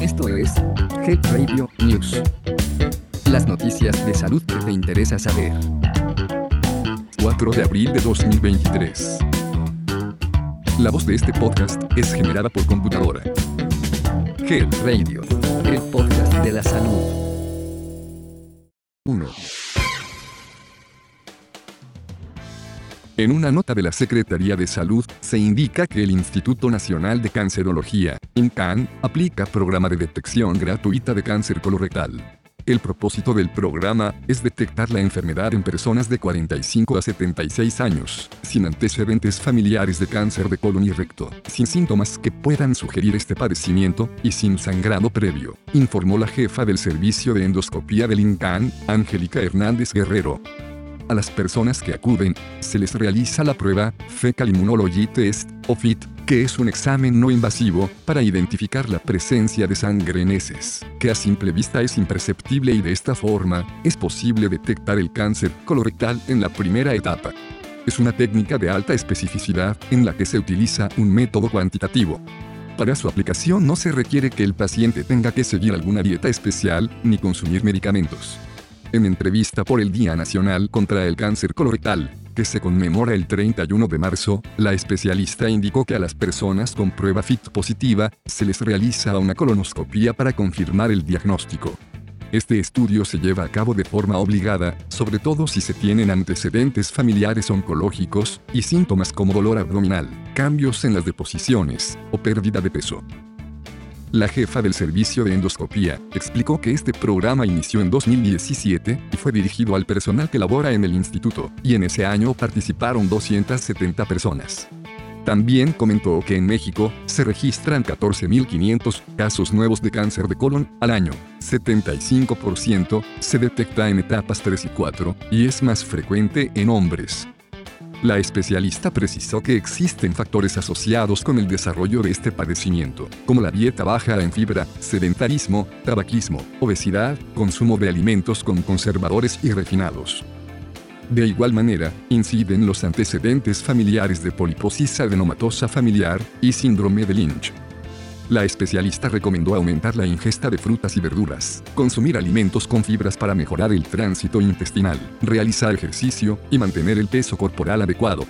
Esto es Health Radio News. Las noticias de salud que te interesa saber. 4 de abril de 2023. La voz de este podcast es generada por computadora. Health Radio, el podcast de la salud. 1. En una nota de la Secretaría de Salud, se indica que el Instituto Nacional de Cancerología, INCAN, aplica programa de detección gratuita de cáncer colorectal. El propósito del programa es detectar la enfermedad en personas de 45 a 76 años, sin antecedentes familiares de cáncer de colon y recto, sin síntomas que puedan sugerir este padecimiento y sin sangrado previo, informó la jefa del servicio de endoscopía del INCAN, Angélica Hernández Guerrero. A las personas que acuden, se les realiza la prueba Fecal Immunology Test, o FIT, que es un examen no invasivo para identificar la presencia de sangre en heces, que a simple vista es imperceptible y de esta forma, es posible detectar el cáncer colorectal en la primera etapa. Es una técnica de alta especificidad en la que se utiliza un método cuantitativo. Para su aplicación no se requiere que el paciente tenga que seguir alguna dieta especial ni consumir medicamentos. En entrevista por el Día Nacional contra el Cáncer Colorectal, que se conmemora el 31 de marzo, la especialista indicó que a las personas con prueba FIT positiva, se les realiza una colonoscopia para confirmar el diagnóstico. Este estudio se lleva a cabo de forma obligada, sobre todo si se tienen antecedentes familiares oncológicos y síntomas como dolor abdominal, cambios en las deposiciones o pérdida de peso. La jefa del servicio de endoscopía explicó que este programa inició en 2017 y fue dirigido al personal que labora en el instituto, y en ese año participaron 270 personas. También comentó que en México se registran 14.500 casos nuevos de cáncer de colon al año. 75% se detecta en etapas 3 y 4 y es más frecuente en hombres. La especialista precisó que existen factores asociados con el desarrollo de este padecimiento, como la dieta baja en fibra, sedentarismo, tabaquismo, obesidad, consumo de alimentos con conservadores y refinados. De igual manera, inciden los antecedentes familiares de poliposis adenomatosa familiar y síndrome de Lynch. La especialista recomendó aumentar la ingesta de frutas y verduras, consumir alimentos con fibras para mejorar el tránsito intestinal, realizar ejercicio y mantener el peso corporal adecuado.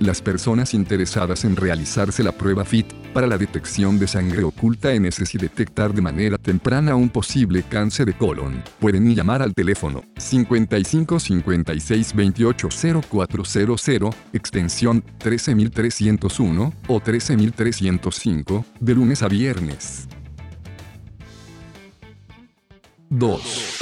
Las personas interesadas en realizarse la prueba FIT para la detección de sangre oculta en heces y detectar de manera temprana un posible cáncer de colon, pueden llamar al teléfono 55 56 28 0400, extensión 13301 o 13305, de lunes a viernes. 2.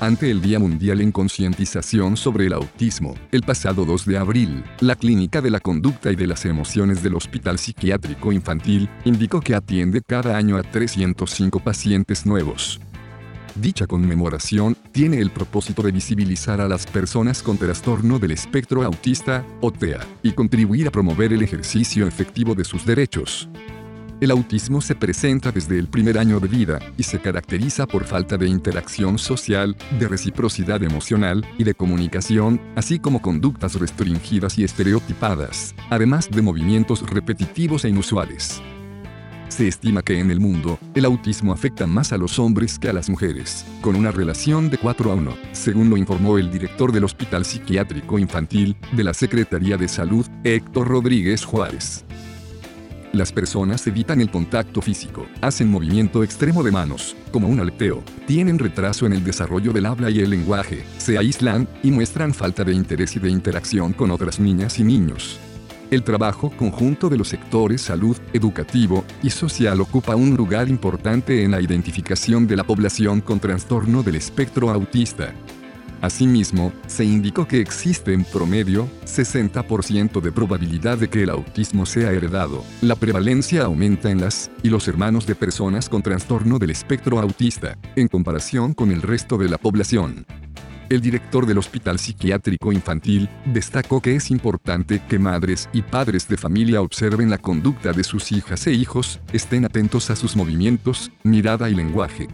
Ante el Día Mundial en Concientización sobre el Autismo, el pasado 2 de abril, la Clínica de la Conducta y de las Emociones del Hospital Psiquiátrico Infantil indicó que atiende cada año a 305 pacientes nuevos. Dicha conmemoración tiene el propósito de visibilizar a las personas con trastorno del espectro autista, o TEA, y contribuir a promover el ejercicio efectivo de sus derechos. El autismo se presenta desde el primer año de vida y se caracteriza por falta de interacción social, de reciprocidad emocional y de comunicación, así como conductas restringidas y estereotipadas, además de movimientos repetitivos e inusuales. Se estima que en el mundo, el autismo afecta más a los hombres que a las mujeres, con una relación de 4 a 1, según lo informó el director del Hospital Psiquiátrico Infantil de la Secretaría de Salud, Héctor Rodríguez Juárez. Las personas evitan el contacto físico, hacen movimiento extremo de manos, como un aleteo, tienen retraso en el desarrollo del habla y el lenguaje, se aíslan y muestran falta de interés y de interacción con otras niñas y niños. El trabajo conjunto de los sectores salud, educativo y social ocupa un lugar importante en la identificación de la población con trastorno del espectro autista. Asimismo, se indicó que existe en promedio 60% de probabilidad de que el autismo sea heredado. La prevalencia aumenta en las y los hermanos de personas con trastorno del espectro autista, en comparación con el resto de la población. El director del Hospital Psiquiátrico Infantil destacó que es importante que madres y padres de familia observen la conducta de sus hijas e hijos, estén atentos a sus movimientos, mirada y lenguaje.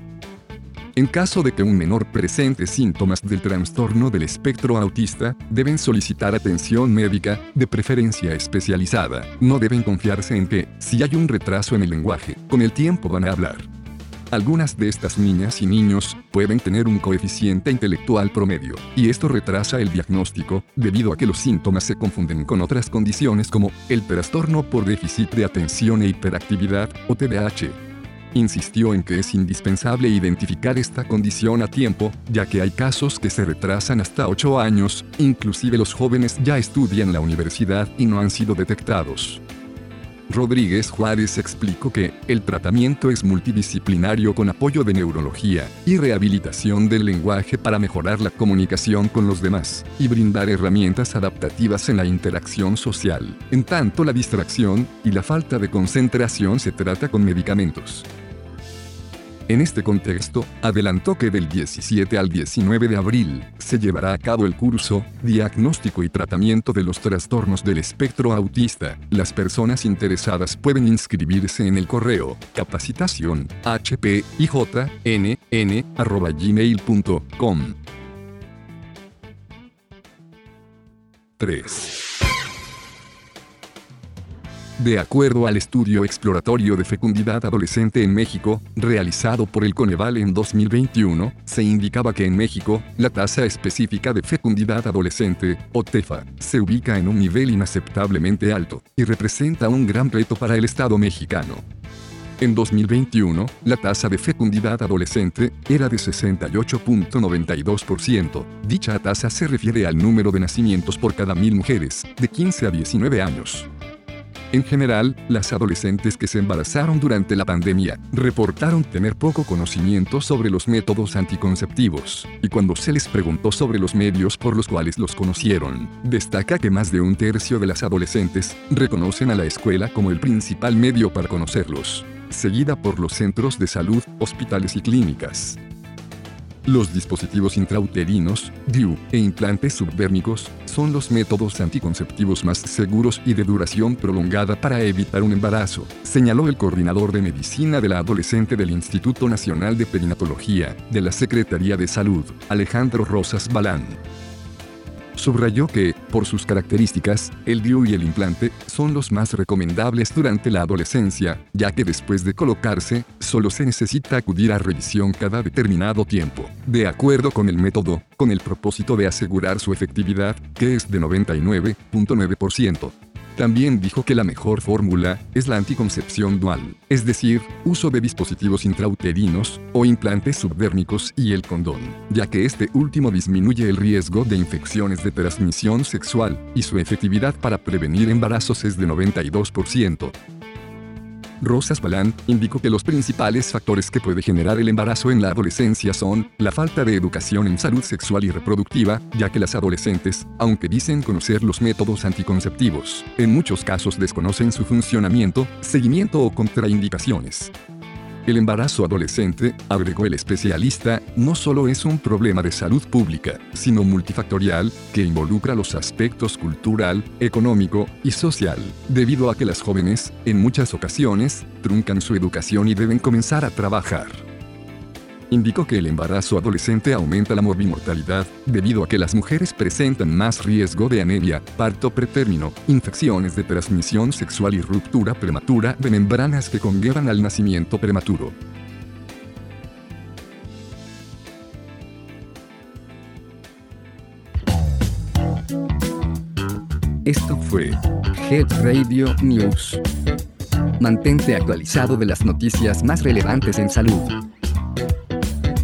En caso de que un menor presente síntomas del trastorno del espectro autista, deben solicitar atención médica, de preferencia especializada. No deben confiarse en que, si hay un retraso en el lenguaje, con el tiempo van a hablar. Algunas de estas niñas y niños pueden tener un coeficiente intelectual promedio, y esto retrasa el diagnóstico, debido a que los síntomas se confunden con otras condiciones como el trastorno por déficit de atención e hiperactividad, o TDAH. Insistió en que es indispensable identificar esta condición a tiempo, ya que hay casos que se retrasan hasta 8 años, inclusive los jóvenes ya estudian la universidad y no han sido detectados. Rodríguez Juárez explicó que el tratamiento es multidisciplinario con apoyo de neurología y rehabilitación del lenguaje para mejorar la comunicación con los demás y brindar herramientas adaptativas en la interacción social. En tanto, la distracción y la falta de concentración se trata con medicamentos. En este contexto, adelantó que del 17 al 19 de abril se llevará a cabo el curso Diagnóstico y Tratamiento de los Trastornos del Espectro Autista. Las personas interesadas pueden inscribirse en el correo capacitación hpijn.gmail.com 3. De acuerdo al estudio exploratorio de fecundidad adolescente en México, realizado por el Coneval en 2021, se indicaba que en México, la tasa específica de fecundidad adolescente, o TEFA, se ubica en un nivel inaceptablemente alto, y representa un gran reto para el Estado mexicano. En 2021, la tasa de fecundidad adolescente era de 68.92%. Dicha tasa se refiere al número de nacimientos por cada mil mujeres, de 15 a 19 años. En general, las adolescentes que se embarazaron durante la pandemia reportaron tener poco conocimiento sobre los métodos anticonceptivos, y cuando se les preguntó sobre los medios por los cuales los conocieron, destaca que más de un tercio de las adolescentes reconocen a la escuela como el principal medio para conocerlos, seguida por los centros de salud, hospitales y clínicas. Los dispositivos intrauterinos, DIU, e implantes subdérmicos, son los métodos anticonceptivos más seguros y de duración prolongada para evitar un embarazo, señaló el coordinador de medicina de la adolescente del Instituto Nacional de Perinatología, de la Secretaría de Salud, Alejandro Rosas Balán. Subrayó que, por sus características, el DIU y el implante son los más recomendables durante la adolescencia, ya que después de colocarse, solo se necesita acudir a revisión cada determinado tiempo, de acuerdo con el método, con el propósito de asegurar su efectividad, que es de 99.9%. También dijo que la mejor fórmula es la anticoncepción dual, es decir, uso de dispositivos intrauterinos o implantes subdérmicos y el condón, ya que este último disminuye el riesgo de infecciones de transmisión sexual y su efectividad para prevenir embarazos es de 92%. Rosas Balán, indicó que los principales factores que puede generar el embarazo en la adolescencia son la falta de educación en salud sexual y reproductiva, ya que las adolescentes, aunque dicen conocer los métodos anticonceptivos, en muchos casos desconocen su funcionamiento, seguimiento o contraindicaciones. El embarazo adolescente, agregó el especialista, no solo es un problema de salud pública, sino multifactorial, que involucra los aspectos cultural, económico y social, debido a que las jóvenes, en muchas ocasiones, truncan su educación y deben comenzar a trabajar indicó que el embarazo adolescente aumenta la morbimortalidad, debido a que las mujeres presentan más riesgo de anemia, parto pretérmino, infecciones de transmisión sexual y ruptura prematura de membranas que conllevan al nacimiento prematuro. Esto fue Head Radio News. Mantente actualizado de las noticias más relevantes en salud.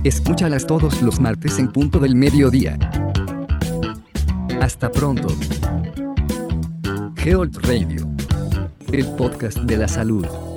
Escúchalas todos los martes en punto del mediodía. Hasta pronto. Health Radio. El podcast de la salud.